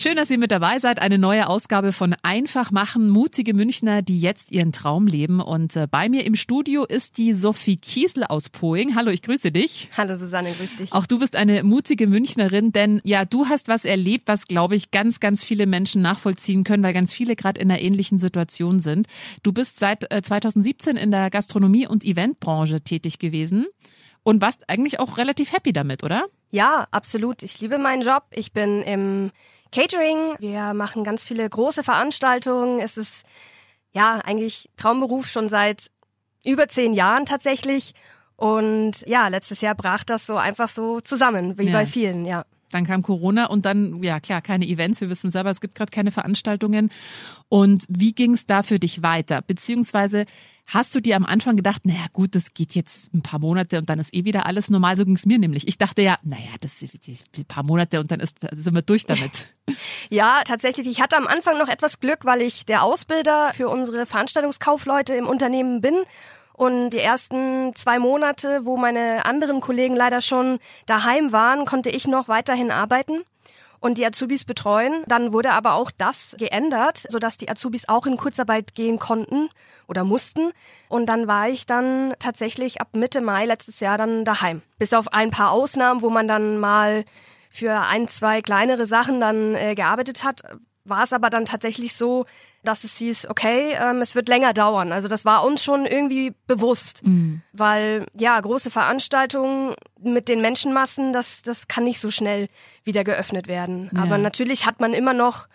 Schön, dass ihr mit dabei seid. Eine neue Ausgabe von Einfach machen. Mutige Münchner, die jetzt ihren Traum leben. Und äh, bei mir im Studio ist die Sophie Kiesel aus Poing. Hallo, ich grüße dich. Hallo Susanne, grüß dich. Auch du bist eine mutige Münchnerin, denn ja, du hast was erlebt, was, glaube ich, ganz, ganz viele Menschen nachvollziehen können, weil ganz viele gerade in einer ähnlichen Situation sind. Du bist seit äh, 2017 in der Gastronomie- und Eventbranche tätig gewesen und warst eigentlich auch relativ happy damit, oder? Ja, absolut. Ich liebe meinen Job. Ich bin im Catering. Wir machen ganz viele große Veranstaltungen. Es ist ja eigentlich Traumberuf schon seit über zehn Jahren tatsächlich. Und ja, letztes Jahr brach das so einfach so zusammen, wie ja. bei vielen, ja. Dann kam Corona und dann, ja klar, keine Events. Wir wissen selber, es gibt gerade keine Veranstaltungen. Und wie ging es da für dich weiter? Beziehungsweise hast du dir am Anfang gedacht, naja gut, das geht jetzt ein paar Monate und dann ist eh wieder alles normal. So ging es mir nämlich. Ich dachte ja, naja, das ist ein paar Monate und dann ist, sind wir durch damit. Ja, tatsächlich. Ich hatte am Anfang noch etwas Glück, weil ich der Ausbilder für unsere Veranstaltungskaufleute im Unternehmen bin und die ersten zwei Monate, wo meine anderen Kollegen leider schon daheim waren, konnte ich noch weiterhin arbeiten und die Azubis betreuen. Dann wurde aber auch das geändert, sodass die Azubis auch in Kurzarbeit gehen konnten oder mussten. Und dann war ich dann tatsächlich ab Mitte Mai letztes Jahr dann daheim. Bis auf ein paar Ausnahmen, wo man dann mal für ein, zwei kleinere Sachen dann äh, gearbeitet hat, war es aber dann tatsächlich so, dass es hieß, okay, ähm, es wird länger dauern. Also das war uns schon irgendwie bewusst, mhm. weil ja, große Veranstaltungen mit den Menschenmassen, das, das kann nicht so schnell wieder geöffnet werden. Ja. Aber natürlich hat man immer noch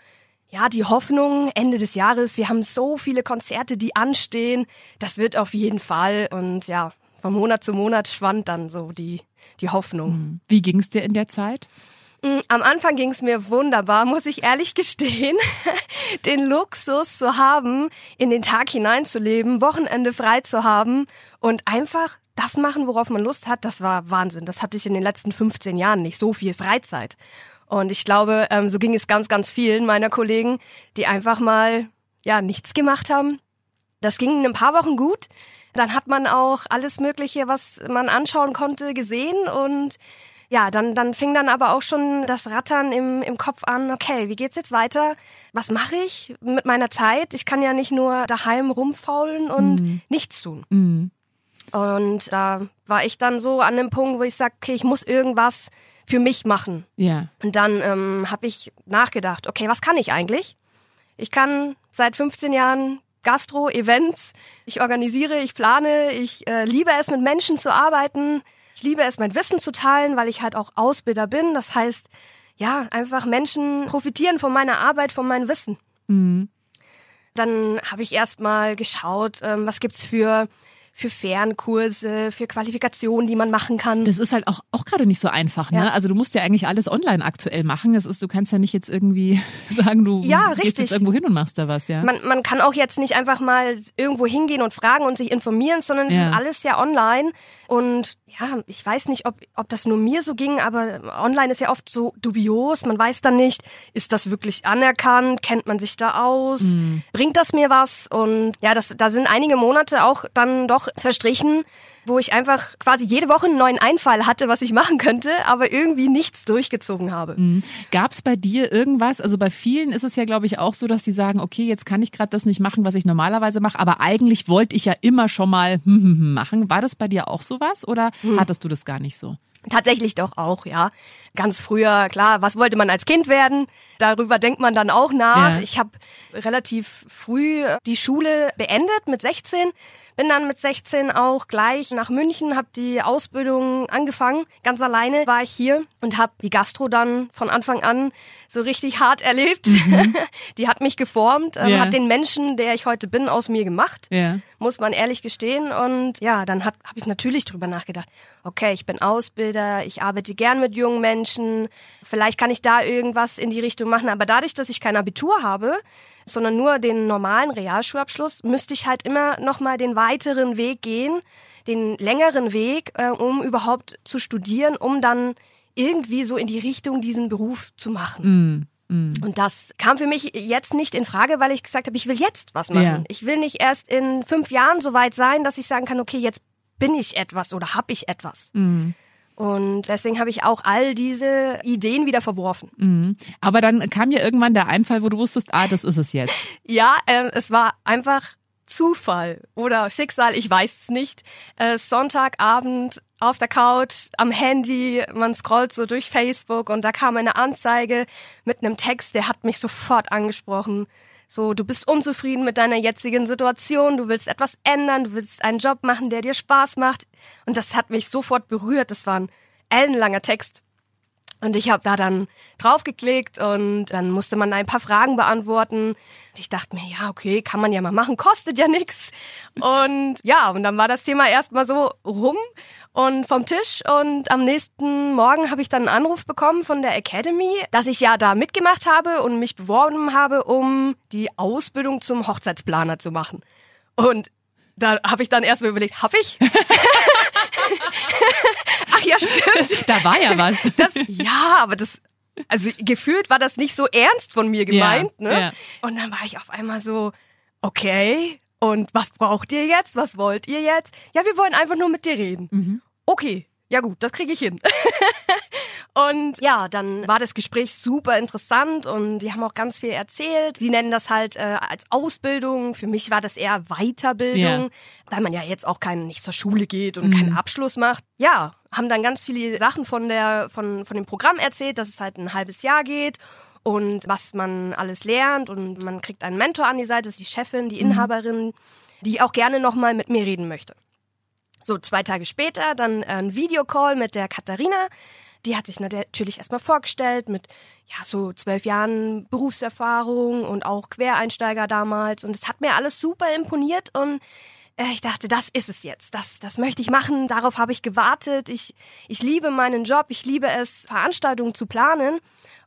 ja, die Hoffnung Ende des Jahres, wir haben so viele Konzerte, die anstehen, das wird auf jeden Fall und ja, von Monat zu Monat schwand dann so die, die Hoffnung. Mhm. Wie ging es dir in der Zeit? Mm, am Anfang ging es mir wunderbar, muss ich ehrlich gestehen. Den Luxus zu haben, in den Tag hineinzuleben, Wochenende frei zu haben und einfach das machen, worauf man Lust hat, das war Wahnsinn. Das hatte ich in den letzten 15 Jahren nicht, so viel Freizeit. Und ich glaube, ähm, so ging es ganz, ganz vielen meiner Kollegen, die einfach mal ja nichts gemacht haben. Das ging in ein paar Wochen gut. Dann hat man auch alles Mögliche, was man anschauen konnte, gesehen und ja, dann, dann fing dann aber auch schon das Rattern im, im Kopf an, okay, wie geht's jetzt weiter? Was mache ich mit meiner Zeit? Ich kann ja nicht nur daheim rumfaulen und mhm. nichts tun. Mhm. Und da war ich dann so an dem Punkt, wo ich sage, okay, ich muss irgendwas für mich machen. Ja. Und dann ähm, habe ich nachgedacht, okay, was kann ich eigentlich? Ich kann seit 15 Jahren Gastro, Events, ich organisiere, ich plane, ich äh, liebe es, mit Menschen zu arbeiten. Ich liebe es, mein Wissen zu teilen, weil ich halt auch Ausbilder bin. Das heißt, ja, einfach Menschen profitieren von meiner Arbeit, von meinem Wissen. Mhm. Dann habe ich erstmal geschaut, ähm, was gibt's für für Fernkurse, für Qualifikationen, die man machen kann. Das ist halt auch, auch gerade nicht so einfach, ne? Ja. Also du musst ja eigentlich alles online aktuell machen. Das ist, du kannst ja nicht jetzt irgendwie sagen, du ja, gehst jetzt irgendwo hin und machst da was, ja. Man, man kann auch jetzt nicht einfach mal irgendwo hingehen und fragen und sich informieren, sondern es ja. ist alles ja online. Und ja, ich weiß nicht, ob, ob das nur mir so ging, aber online ist ja oft so dubios. Man weiß dann nicht, ist das wirklich anerkannt? Kennt man sich da aus? Mhm. Bringt das mir was? Und ja, das, da sind einige Monate auch dann doch verstrichen, wo ich einfach quasi jede Woche einen neuen Einfall hatte, was ich machen könnte, aber irgendwie nichts durchgezogen habe. Mhm. Gab es bei dir irgendwas? Also bei vielen ist es ja, glaube ich, auch so, dass die sagen, okay, jetzt kann ich gerade das nicht machen, was ich normalerweise mache, aber eigentlich wollte ich ja immer schon mal machen. War das bei dir auch sowas oder hm. hattest du das gar nicht so? Tatsächlich doch auch, ja. Ganz früher, klar, was wollte man als Kind werden? Darüber denkt man dann auch nach. Ja. Ich habe relativ früh die Schule beendet mit 16 bin dann mit 16 auch gleich nach München, habe die Ausbildung angefangen. Ganz alleine war ich hier und habe die Gastro dann von Anfang an so richtig hart erlebt. die hat mich geformt, ähm, hat den Menschen, der ich heute bin, aus mir gemacht Ja. muss man ehrlich gestehen. Und ja, dann habe ich natürlich drüber nachgedacht. Okay, ich bin Ausbilder, ich arbeite gern mit jungen Menschen. Vielleicht kann ich da irgendwas in die Richtung machen. Aber dadurch, dass ich kein Abitur habe, sondern nur den normalen Realschulabschluss, müsste ich halt immer noch mal den weiteren Weg gehen, den längeren Weg, äh, um überhaupt zu studieren, um dann irgendwie so in die Richtung diesen Beruf zu machen. Und das kam für mich jetzt nicht in Frage, weil ich gesagt habe, ich will jetzt was machen. Ja. Ich will nicht erst in fünf Jahren so weit sein, dass ich sagen kann, okay, jetzt bin ich etwas oder habe ich etwas. Und deswegen habe ich auch all diese Ideen wieder verworfen. Aber dann kam ja irgendwann der Einfall, wo du wusstest, ah, das ist es jetzt. Ja, ähm, es war einfach Zufall oder Schicksal, ich weiß es nicht. Äh, Sonntagabend auf der Couch, am Handy, man scrollt so durch Facebook und da kam eine Anzeige mit einem Text, der hat mich sofort angesprochen. So, du bist unzufrieden mit deiner jetzigen Situation, du willst etwas ändern, du willst einen Job machen, der dir Spaß macht. Und das hat mich sofort berührt. Das war ein ellenlanger Text. Und ich habe da dann draufgeklickt und dann musste man ein paar Fragen beantworten. Und ich dachte mir, ja, okay, kann man ja mal machen, kostet ja nix. Und ja, und dann war das Thema erstmal so rum und vom Tisch. Und am nächsten Morgen habe ich dann einen Anruf bekommen von der Academy, dass ich ja da mitgemacht habe und mich beworben habe, um die Ausbildung zum Hochzeitsplaner zu machen. Und da habe ich dann erstmal überlegt, hab ich? Ach ja, stimmt. Da war ja was. Das, ja, aber das, also gefühlt war das nicht so ernst von mir gemeint, Ja, ne? ja. Und dann war ich auf einmal so, okay, und was braucht ihr jetzt? Was wollt ihr jetzt? Ja, wir wollen einfach nur mit dir reden. Mhm. Okay, ja gut, das kriege ich hin. und ja, dann war das Gespräch super interessant und die haben auch ganz viel erzählt. Sie nennen das halt äh, als Ausbildung. Für mich war das eher Weiterbildung, Ja. weil man ja jetzt auch kein, nicht zur Schule geht und keinen Abschluss macht. Ja, haben dann ganz viele Sachen von der von von dem Programm erzählt, dass es halt ein halbes Jahr geht und was man alles lernt und man kriegt einen Mentor an die Seite, das ist die Chefin, die Inhaberin, die auch gerne noch mal mit mir reden möchte. So, zwei Tage später dann ein Videocall mit der Katharina. Die hat sich natürlich erstmal vorgestellt mit ja so zwölf Jahren Berufserfahrung und auch Quereinsteiger damals. Und es hat mir alles super imponiert und äh, ich dachte, das ist es jetzt. Das, das möchte ich machen. Darauf habe ich gewartet. Ich, ich liebe meinen Job. Ich liebe es, Veranstaltungen zu planen.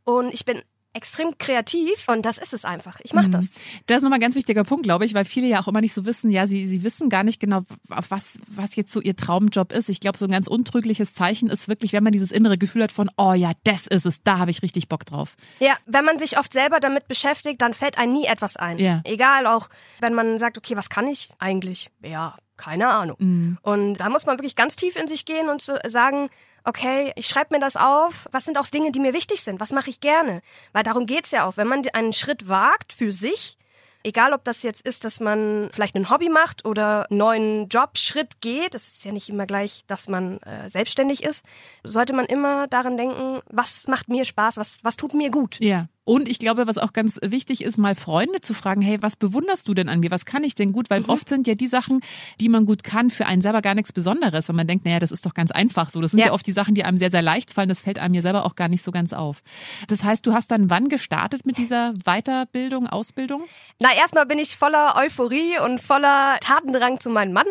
Und ich bin extrem kreativ und das ist es einfach. Ich mache das. Das ist nochmal ein ganz wichtiger Punkt, glaube ich, weil viele ja auch immer nicht so wissen, ja, sie, sie wissen gar nicht genau, auf was, was jetzt so ihr Traumjob ist. Ich glaube, so ein ganz untrügliches Zeichen ist wirklich, wenn man dieses innere Gefühl hat von, oh ja, das ist es, da habe ich richtig Bock drauf. Ja, wenn man sich oft selber damit beschäftigt, dann fällt einem nie etwas ein. Ja. Egal, auch wenn man sagt, okay, was kann ich eigentlich? Ja, keine Ahnung. Und da muss man wirklich ganz tief in sich gehen und sagen, okay, ich schreibe mir das auf. Was sind auch Dinge, die mir wichtig sind? Was mache ich gerne? Weil darum geht's ja auch. Wenn man einen Schritt wagt für sich, egal ob das jetzt ist, dass man vielleicht ein Hobby macht oder einen neuen Jobschritt geht, das ist ja nicht immer gleich, dass man äh, selbstständig ist, sollte man immer daran denken, was macht mir Spaß, was, was tut mir gut. Ja. Und ich glaube, was auch ganz wichtig ist, mal Freunde zu fragen, hey, was bewunderst du denn an mir? Was kann ich denn gut? Weil oft sind ja die Sachen, die man gut kann, für einen selber gar nichts Besonderes. Und man denkt, naja, das ist doch ganz einfach so. Das sind ja. Ja. oft die Sachen, die einem sehr, sehr leicht fallen. Das fällt einem ja selber auch gar nicht so ganz auf. Das heißt, du hast dann wann gestartet mit dieser Weiterbildung, Ausbildung? Na, erstmal bin ich voller Euphorie und voller Tatendrang zu meinem Mann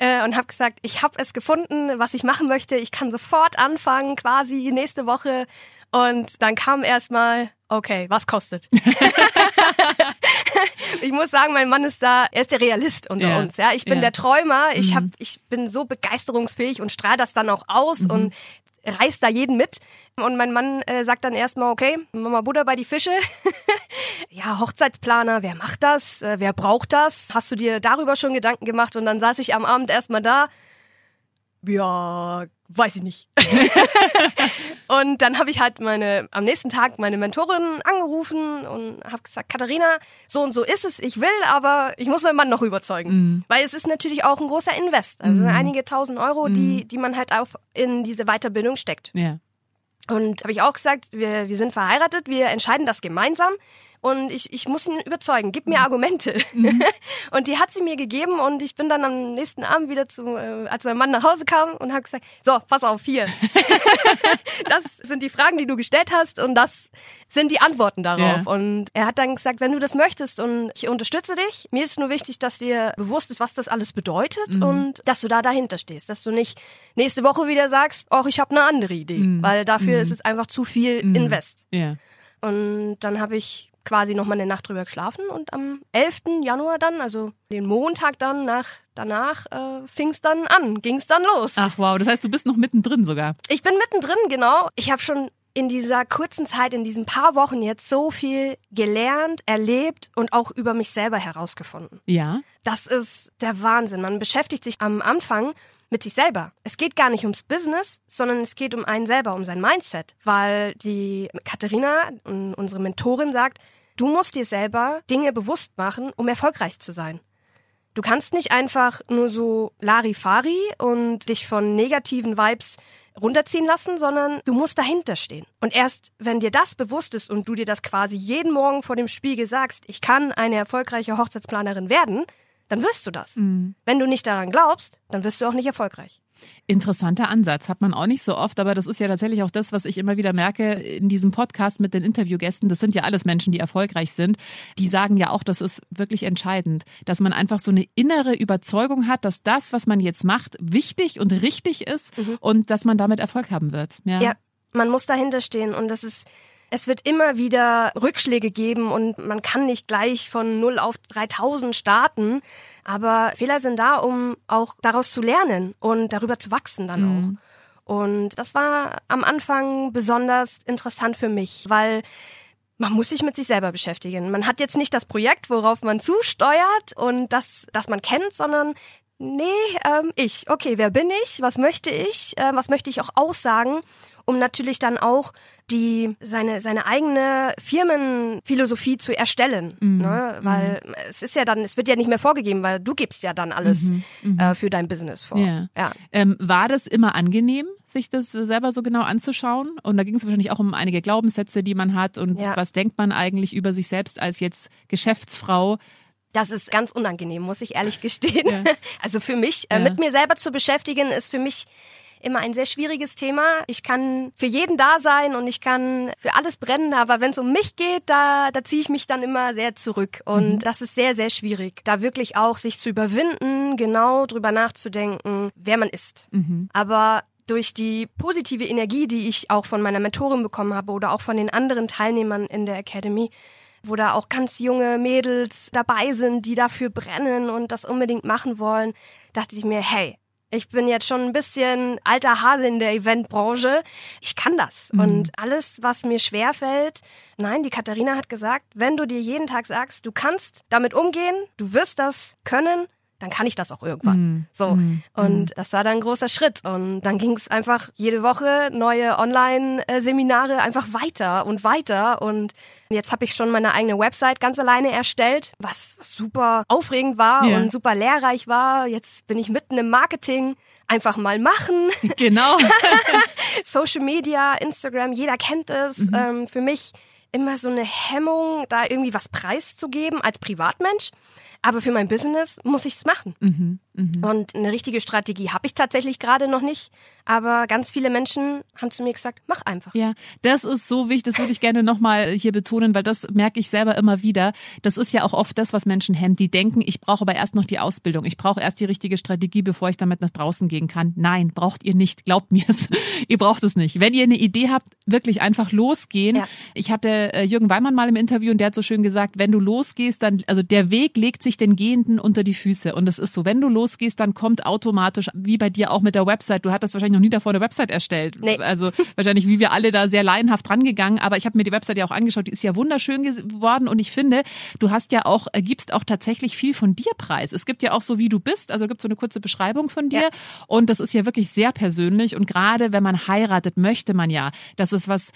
äh, und habe gesagt, ich habe es gefunden, was ich machen möchte. Ich kann sofort anfangen, quasi nächste Woche. Und dann kam erstmal, okay, was kostet? ich muss sagen, mein Mann ist da, er ist der Realist unter Ja. uns. Ja, ich bin Ja. der Träumer. Ich hab, ich bin so begeisterungsfähig und strahle das dann auch aus und reißt da jeden mit. Und mein Mann äh, sagt dann erstmal, okay, Mama Buddha bei die Fische. ja, Hochzeitsplaner, wer macht das? Äh, wer braucht das? Hast du dir darüber schon Gedanken gemacht? Und dann saß ich am Abend erstmal da. Ja, weiß ich nicht. und dann habe ich halt meine am nächsten Tag meine Mentorin angerufen und habe gesagt, Katharina, so und so ist es, ich will, aber ich muss meinen Mann noch überzeugen, mhm. weil es ist natürlich auch ein großer Invest, also mhm. einige tausend Euro, die mhm. die man halt auch in diese Weiterbildung steckt. Ja. Und habe ich auch gesagt, wir, wir sind verheiratet, wir entscheiden das gemeinsam und ich, ich muss ihn überzeugen, gib mir mhm. Argumente. Mhm. und die hat sie mir gegeben und ich bin dann am nächsten Abend wieder zu, äh, als mein Mann nach Hause kam und habe gesagt, so, pass auf, hier. das sind die Fragen, die du gestellt hast und das sind die Antworten darauf. Ja. Und er hat dann gesagt, wenn du das möchtest und ich unterstütze dich, mir ist nur wichtig, dass dir bewusst ist, was das alles bedeutet mhm. und dass du da dahinter stehst, dass du nicht nächste Woche wieder sagst, oh, ich habe eine andere Idee, mhm. weil dafür mhm. ist es einfach zu viel mhm. Invest. Ja. Und dann habe ich quasi noch mal eine Nacht drüber geschlafen und am 11. Januar dann, also den Montag dann nach danach äh, fing es dann an, ging es dann los. Ach wow, das heißt, du bist noch mittendrin sogar. Ich bin mittendrin, genau. Ich habe schon in dieser kurzen Zeit, in diesen paar Wochen jetzt so viel gelernt, erlebt und auch über mich selber herausgefunden. Ja. Das ist der Wahnsinn. Man beschäftigt sich am Anfang mit sich selber. Es geht gar nicht ums Business, sondern es geht um einen selber, um sein Mindset. Weil die Katharina, unsere Mentorin, sagt, Du musst dir selber Dinge bewusst machen, um erfolgreich zu sein. Du kannst nicht einfach nur so Larifari und dich von negativen Vibes runterziehen lassen, sondern du musst dahinter stehen. Und erst wenn dir das bewusst ist und du dir das quasi jeden Morgen vor dem Spiegel sagst, ich kann eine erfolgreiche Hochzeitsplanerin werden, dann wirst du das. Mhm. Wenn du nicht daran glaubst, dann wirst du auch nicht erfolgreich. Interessanter Ansatz, hat man auch nicht so oft, aber das ist ja tatsächlich auch das, was ich immer wieder merke in diesem Podcast mit den Interviewgästen. Das sind ja alles Menschen, die erfolgreich sind. Die sagen ja auch, das ist wirklich entscheidend, dass man einfach so eine innere Überzeugung hat, dass das, was man jetzt macht, wichtig und richtig ist mhm. und dass man damit Erfolg haben wird. Ja. ja, man muss dahinter stehen und das ist es wird immer wieder Rückschläge geben und man kann nicht gleich von 0 auf 3000 starten. Aber Fehler sind da, um auch daraus zu lernen und darüber zu wachsen dann mhm. auch. Und das war am Anfang besonders interessant für mich, weil man muss sich mit sich selber beschäftigen. Man hat jetzt nicht das Projekt, worauf man zusteuert und das, das man kennt, sondern nee, ähm, ich. Okay, wer bin ich? Was möchte ich? Äh, was möchte ich auch aussagen? Um natürlich dann auch die seine seine eigene Firmenphilosophie zu erstellen, mhm. ne? weil mhm. es ist ja dann es wird ja nicht mehr vorgegeben, weil du gibst ja dann alles mhm. mhm. Äh, für dein Business vor. Ja. ja. Ähm, war das immer angenehm, sich das selber so genau anzuschauen? Und da ging es wahrscheinlich auch um einige Glaubenssätze, die man hat und ja. was denkt man eigentlich über sich selbst als jetzt Geschäftsfrau? Das ist ganz unangenehm, muss ich ehrlich gestehen. Ja. Also für mich, äh, mit mir selber zu beschäftigen, ist für mich immer ein sehr schwieriges Thema. Ich kann für jeden da sein und ich kann für alles brennen, aber wenn es um mich geht, da, da ziehe ich mich dann immer sehr zurück. Und mhm. das ist sehr, sehr schwierig, da wirklich auch sich zu überwinden, genau drüber nachzudenken, wer man ist. Mhm. Aber durch die positive Energie, die ich auch von meiner Mentorin bekommen habe oder auch von den anderen Teilnehmern in der Academy, wo da auch ganz junge Mädels dabei sind, die dafür brennen und das unbedingt machen wollen, dachte ich mir, hey, ich bin jetzt schon ein bisschen alter Hase in der Eventbranche. Ich kann das. Mhm. Und alles, was mir schwer fällt, nein, die Katharina hat gesagt, wenn du dir jeden Tag sagst, du kannst damit umgehen, du wirst das können, dann kann ich das auch irgendwann. Mm, so. Mm, und mm. das war dann ein großer Schritt. Und dann ging es einfach jede Woche neue Online-Seminare einfach weiter und weiter. Und jetzt habe ich schon meine eigene Website ganz alleine erstellt, was, was super aufregend war yeah. und super lehrreich war. Jetzt bin ich mitten im Marketing. Einfach mal machen. Genau. Social Media, Instagram, jeder kennt es. Mhm. Ähm, für mich immer so eine Hemmung, da irgendwie was preiszugeben als Privatmensch. Aber für mein Business muss ich es machen. Mhm. Mhm. Und eine richtige Strategie habe ich tatsächlich gerade noch nicht. Aber ganz viele Menschen haben zu mir gesagt, mach einfach. Ja, das ist so wichtig, das würde ich gerne nochmal hier betonen, weil das merke ich selber immer wieder. Das ist ja auch oft das, was Menschen hemmt. Die denken, ich brauche aber erst noch die Ausbildung. Ich brauche erst die richtige Strategie, bevor ich damit nach draußen gehen kann. Nein, braucht ihr nicht. Glaubt mir es. ihr braucht es nicht. Wenn ihr eine Idee habt, wirklich einfach losgehen. Ja. Ich hatte äh, Jürgen Weimann mal im Interview und der hat so schön gesagt, wenn du losgehst, dann, also der Weg legt sich den Gehenden unter die Füße. Und das ist so, wenn du los rausgehst, dann kommt automatisch, wie bei dir auch mit der Website, du hattest wahrscheinlich noch nie davor eine Website erstellt. Nee. Also wahrscheinlich wie wir alle da sehr laienhaft rangegangen, aber ich habe mir die Website ja auch angeschaut, die ist ja wunderschön geworden und ich finde, du hast ja auch, äh, gibst auch tatsächlich viel von dir preis. Es gibt ja auch so, wie du bist, also gibt so eine kurze Beschreibung von dir Ja. und das ist ja wirklich sehr persönlich und gerade wenn man heiratet, möchte man ja, dass es was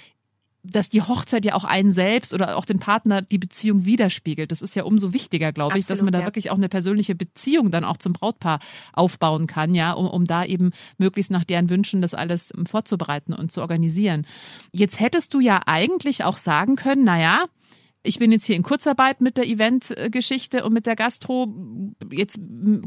dass die Hochzeit ja auch einen selbst oder auch den Partner die Beziehung widerspiegelt. Das ist ja umso wichtiger, glaube ich, dass man da ja. wirklich auch eine persönliche Beziehung dann auch zum Brautpaar aufbauen kann, ja, um, um da eben möglichst nach deren Wünschen das alles vorzubereiten und zu organisieren. Jetzt hättest du ja eigentlich auch sagen können, na ja, ich bin jetzt hier in Kurzarbeit mit der Eventgeschichte und mit der Gastro. Jetzt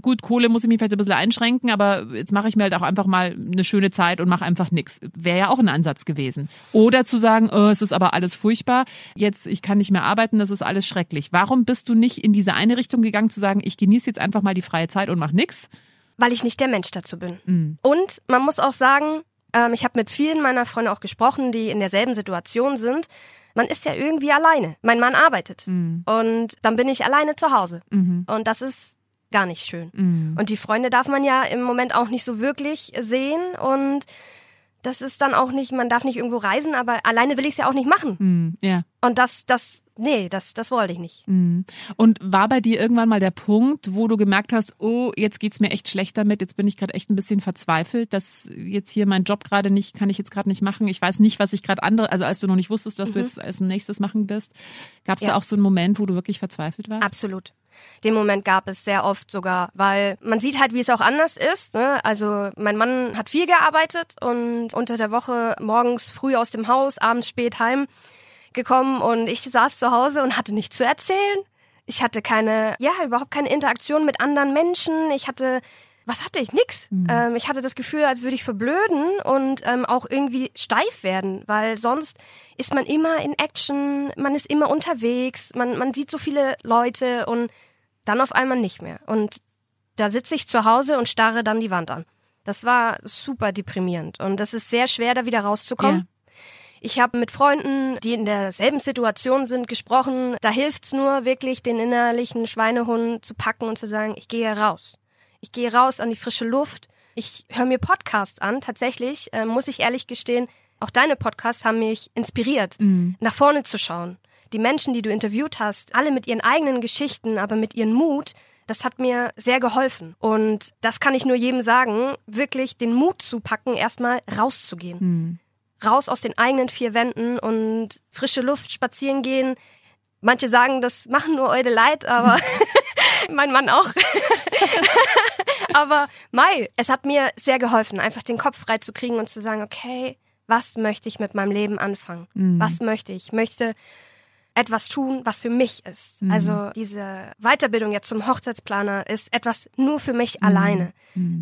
gut, Kohle muss ich mich vielleicht ein bisschen einschränken, aber jetzt mache ich mir halt auch einfach mal eine schöne Zeit und mache einfach nichts. Wäre ja auch ein Ansatz gewesen. Oder zu sagen, oh, es ist aber alles furchtbar, jetzt ich kann nicht mehr arbeiten, das ist alles schrecklich. Warum bist du nicht in diese eine Richtung gegangen, zu sagen, ich genieße jetzt einfach mal die freie Zeit und mache nichts? weil ich nicht der Mensch dazu bin. Und man muss auch sagen, ähm, ich habe mit vielen meiner Freunde auch gesprochen, die in derselben Situation sind. Man ist ja irgendwie alleine. Mein Mann arbeitet und dann bin ich alleine zu Hause. Und das ist gar nicht schön. Und die Freunde darf man ja im Moment auch nicht so wirklich sehen und das ist dann auch nicht, man darf nicht irgendwo reisen, aber alleine will ich es ja auch nicht machen. Hm, ja. Und das, das, nee, das, das wollte ich nicht. Und war bei dir irgendwann mal der Punkt, wo du gemerkt hast, oh, jetzt geht's mir echt schlecht damit, jetzt bin ich gerade echt ein bisschen verzweifelt, dass jetzt hier mein Job gerade nicht, kann ich jetzt gerade nicht machen. Ich weiß nicht, was ich gerade andere, also als du noch nicht wusstest, was du jetzt als nächstes machen wirst, gab's da Ja. auch so einen Moment, wo du wirklich verzweifelt warst? Absolut. Den Moment gab es sehr oft sogar, weil man sieht halt, wie es auch anders ist. Ne? Also mein Mann hat viel gearbeitet und unter der Woche morgens früh aus dem Haus, abends spät heim gekommen und ich saß zu Hause und hatte nichts zu erzählen. Ich hatte keine, ja, überhaupt keine Interaktion mit anderen Menschen. Ich hatte, was hatte ich? Nix. Ähm, ich hatte das Gefühl, als würde ich verblöden und ähm, auch irgendwie steif werden, weil sonst ist man immer in Action, man ist immer unterwegs, man, man sieht so viele Leute und dann auf einmal nicht mehr. Und da sitze ich zu Hause und starre dann die Wand an. Das war super deprimierend und das ist sehr schwer, da wieder rauszukommen. Ich habe mit Freunden, die in derselben Situation sind, gesprochen. Da hilft's nur wirklich, den innerlichen Schweinehund zu packen und zu sagen, ich gehe raus. Ich gehe raus an die frische Luft. Ich höre mir Podcasts an. Tatsächlich äh, muss ich ehrlich gestehen, auch deine Podcasts haben mich inspiriert, nach vorne zu schauen. Die Menschen, die du interviewt hast, alle mit ihren eigenen Geschichten, aber mit ihrem Mut, das hat mir sehr geholfen. Und das kann ich nur jedem sagen, wirklich den Mut zu packen, erstmal rauszugehen raus aus den eigenen vier Wänden und frische Luft spazieren gehen. Manche sagen, das machen nur Eude leid, aber mein Mann auch. aber Mai, es hat mir sehr geholfen, einfach den Kopf frei zu kriegen und zu sagen, okay, was möchte ich mit meinem Leben anfangen? Was möchte ich? Ich möchte etwas tun, was für mich ist. Also diese Weiterbildung jetzt zum Hochzeitsplaner ist etwas nur für mich alleine,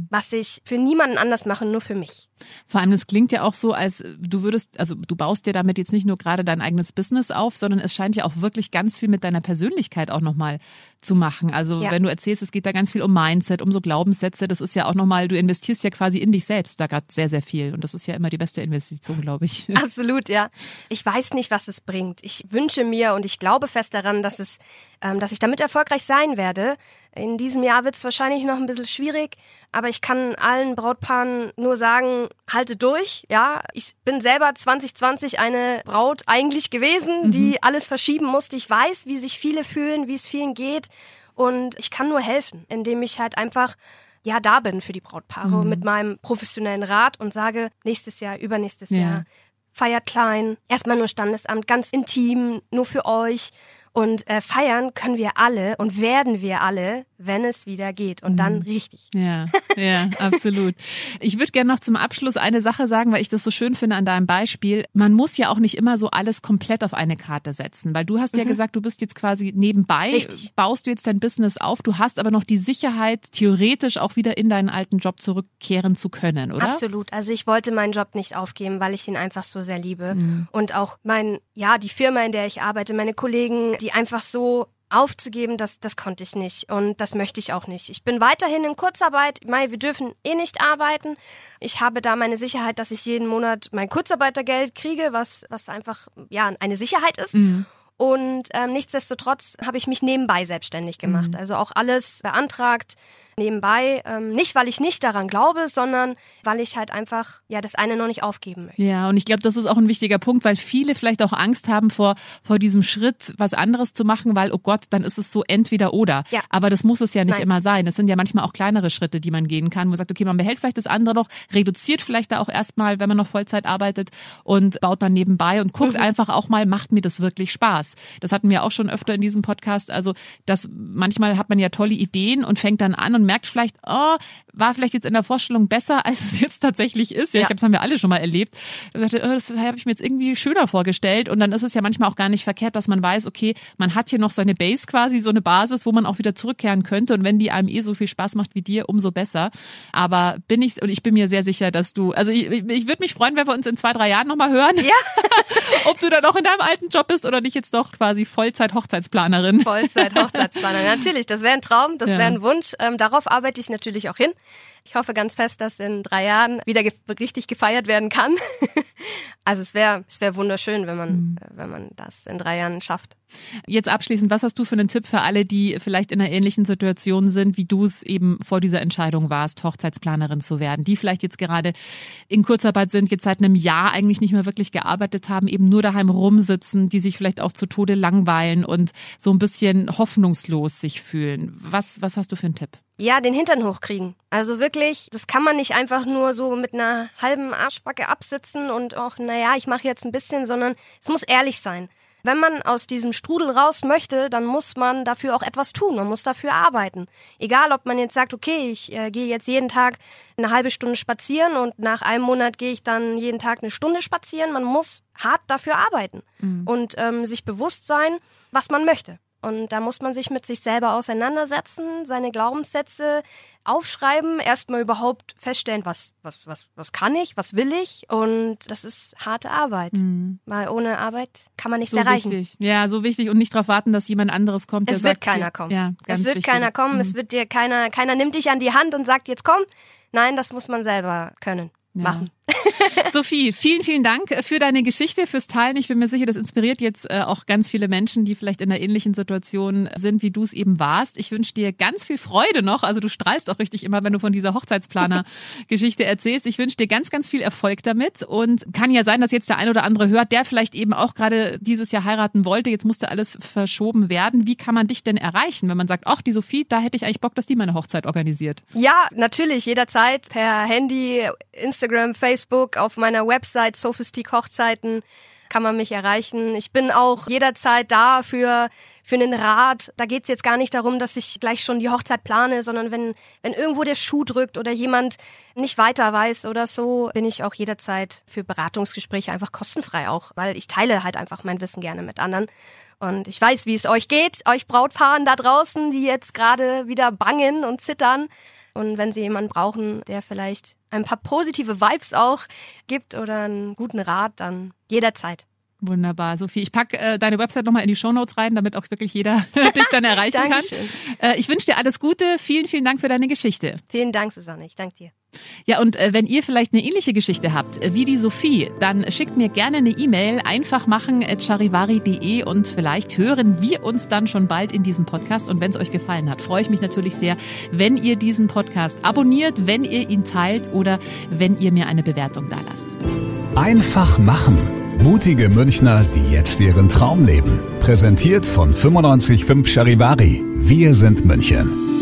was ich für niemanden anders mache, nur für mich. Vor allem, das klingt ja auch so, als du würdest, also du baust dir damit jetzt nicht nur gerade dein eigenes Business auf, sondern es scheint ja auch wirklich ganz viel mit deiner Persönlichkeit auch nochmal zu machen. Also Ja. wenn du erzählst, es geht da ganz viel um Mindset, um so Glaubenssätze, das ist ja auch nochmal, du investierst ja quasi in dich selbst da gerade sehr, sehr viel. Und das ist ja immer die beste Investition, glaube ich. Absolut, ja. Ich weiß nicht, was es bringt. Ich wünsche mir und ich glaube fest daran, dass es, ähm, dass ich damit erfolgreich sein werde. In diesem Jahr wird es wahrscheinlich noch ein bisschen schwierig, aber ich kann allen Brautpaaren nur sagen, halte durch, ja. Ich bin selber 2020 eine Braut eigentlich gewesen, die alles verschieben musste. Ich weiß, wie sich viele fühlen, wie es vielen geht und ich kann nur helfen, indem ich halt einfach ja da bin für die Brautpaare mit meinem professionellen Rat und sage, nächstes Jahr, übernächstes Ja. Jahr feiert klein, erstmal nur Standesamt, ganz intim, nur für euch. Und äh, feiern können wir alle und werden wir alle, wenn es wieder geht. Und dann richtig. Ja, ja, absolut. Ich würde gerne noch zum Abschluss eine Sache sagen, weil ich das so schön finde an deinem Beispiel. Man muss ja auch nicht immer so alles komplett auf eine Karte setzen, weil du hast ja gesagt, du bist jetzt quasi nebenbei, Richtig. baust du jetzt dein Business auf, du hast aber noch die Sicherheit, theoretisch auch wieder in deinen alten Job zurückkehren zu können, oder? Absolut. Also ich wollte meinen Job nicht aufgeben, weil ich ihn einfach so sehr liebe. Und auch mein, ja, die Firma, in der ich arbeite, meine Kollegen, die einfach so aufzugeben, das, das konnte ich nicht. Und das möchte ich auch nicht. Ich bin weiterhin in Kurzarbeit. Mai, wir dürfen eh nicht arbeiten. Ich habe da meine Sicherheit, dass ich jeden Monat mein Kurzarbeitergeld kriege, was, was einfach, ja, eine Sicherheit ist. Und ähm, nichtsdestotrotz habe ich mich nebenbei selbstständig gemacht. Mhm. Also auch alles beantragt, nebenbei. Ähm, nicht, weil ich nicht daran glaube, sondern weil ich halt einfach ja das eine noch nicht aufgeben möchte. Ja, und ich glaube, das ist auch ein wichtiger Punkt, weil viele vielleicht auch Angst haben vor, vor diesem Schritt, was anderes zu machen, weil, oh Gott, dann ist es so entweder oder. Ja. Aber das muss es ja nicht Nein. immer sein. Es sind ja manchmal auch kleinere Schritte, die man gehen kann. wo Man sagt, okay, man behält vielleicht das andere noch, reduziert vielleicht da auch erstmal, wenn man noch Vollzeit arbeitet und baut dann nebenbei und guckt mhm. einfach auch mal, macht mir das wirklich Spaß? Das hatten wir auch schon öfter in diesem Podcast. Also, dass manchmal hat man ja tolle Ideen und fängt dann an und merkt vielleicht, oh, war vielleicht jetzt in der Vorstellung besser, als es jetzt tatsächlich ist. Ja, ich glaube, das haben wir alle schon mal erlebt. Ich dachte, oh, das habe ich mir jetzt irgendwie schöner vorgestellt. Und dann ist es ja manchmal auch gar nicht verkehrt, dass man weiß, okay, man hat hier noch seine Base quasi, so eine Basis, wo man auch wieder zurückkehren könnte. Und wenn die einem eh so viel Spaß macht wie dir, umso besser. Aber bin ich, und ich bin mir sehr sicher, dass du, also ich, ich würde mich freuen, wenn wir uns in zwei, drei Jahren nochmal hören. Ja. Ob du dann noch in deinem alten Job bist oder nicht jetzt doch quasi Vollzeit-Hochzeitsplanerin. Vollzeit-Hochzeitsplanerin. Natürlich, das wäre ein Traum, das ja. wäre ein Wunsch. Ähm, darauf arbeite ich natürlich auch hin. Ich hoffe ganz fest, dass in drei Jahren wieder ge richtig gefeiert werden kann. also es wäre es wäre wunderschön, wenn man mhm. wenn man das in drei Jahren schafft. Jetzt abschließend, was hast du für einen Tipp für alle, die vielleicht in einer ähnlichen Situation sind, wie du es eben vor dieser Entscheidung warst, Hochzeitsplanerin zu werden, die vielleicht jetzt gerade in Kurzarbeit sind, jetzt seit einem Jahr eigentlich nicht mehr wirklich gearbeitet haben, eben nur daheim rumsitzen, die sich vielleicht auch zu Tode langweilen und so ein bisschen hoffnungslos sich fühlen. Was was hast du für einen Tipp? Ja, den Hintern hochkriegen. Also wirklich, das kann man nicht einfach nur so mit einer halben Arschbacke absitzen und auch, naja, ich mache jetzt ein bisschen, sondern es muss ehrlich sein. Wenn man aus diesem Strudel raus möchte, dann muss man dafür auch etwas tun. Man muss dafür arbeiten. Egal, ob man jetzt sagt, okay, ich äh, gehe jetzt jeden Tag eine halbe Stunde spazieren und nach einem Monat gehe ich dann jeden Tag eine Stunde spazieren. Man muss hart dafür arbeiten mhm. und ähm, sich bewusst sein, was man möchte. Und da muss man sich mit sich selber auseinandersetzen, seine Glaubenssätze aufschreiben, erstmal überhaupt feststellen, was, was, was, was kann ich, was will ich. Und das ist harte Arbeit. Mhm. Weil ohne Arbeit kann man nichts so erreichen. Wichtig. Ja, so wichtig und nicht darauf warten, dass jemand anderes kommt. Es wird sagt, keiner kommen. Ja, es wird wichtig. keiner kommen. Mhm. Es wird dir keiner, keiner nimmt dich an die Hand und sagt, jetzt komm. Nein, das muss man selber können ja. machen. Sophie, vielen, vielen Dank für deine Geschichte, fürs Teilen. Ich bin mir sicher, das inspiriert jetzt äh, auch ganz viele Menschen, die vielleicht in einer ähnlichen Situation sind, wie du es eben warst. Ich wünsche dir ganz viel Freude noch. Also du strahlst auch richtig immer, wenn du von dieser Hochzeitsplaner-Geschichte erzählst. Ich wünsche dir ganz, ganz viel Erfolg damit und kann ja sein, dass jetzt der ein oder andere hört, der vielleicht eben auch gerade dieses Jahr heiraten wollte. Jetzt musste alles verschoben werden. Wie kann man dich denn erreichen, wenn man sagt, ach, die Sophie, da hätte ich eigentlich Bock, dass die meine Hochzeit organisiert? Ja, natürlich, jederzeit per Handy, Instagram, Facebook auf meiner Website Sophistik Hochzeiten kann man mich erreichen. Ich bin auch jederzeit da für, für einen Rat. Da geht's jetzt gar nicht darum, dass ich gleich schon die Hochzeit plane, sondern wenn, wenn irgendwo der Schuh drückt oder jemand nicht weiter weiß oder so, bin ich auch jederzeit für Beratungsgespräche einfach kostenfrei auch, weil ich teile halt einfach mein Wissen gerne mit anderen. Und ich weiß, wie es euch geht, euch Brautpaaren da draußen, die jetzt gerade wieder bangen und zittern. Und wenn sie jemanden brauchen, der vielleicht ein paar positive Vibes auch gibt oder einen guten Rat, dann jederzeit. Wunderbar, Sophie. Ich packe äh, deine Website nochmal in die Shownotes rein, damit auch wirklich jeder dich dann erreichen kann. Äh, ich wünsche dir alles Gute. Vielen, vielen Dank für deine Geschichte. Vielen Dank, Susanne. Ich danke dir. Ja, und äh, wenn ihr vielleicht eine ähnliche Geschichte habt wie die Sophie, dann schickt mir gerne eine E-Mail einfach machen at charivari.de und vielleicht hören wir uns dann schon bald in diesem Podcast. Und wenn es euch gefallen hat, freue ich mich natürlich sehr, wenn ihr diesen Podcast abonniert, wenn ihr ihn teilt oder wenn ihr mir eine Bewertung da lasst. Einfach machen. Mutige Münchner, die jetzt ihren Traum leben. Präsentiert von 955 Charivari. Wir sind München.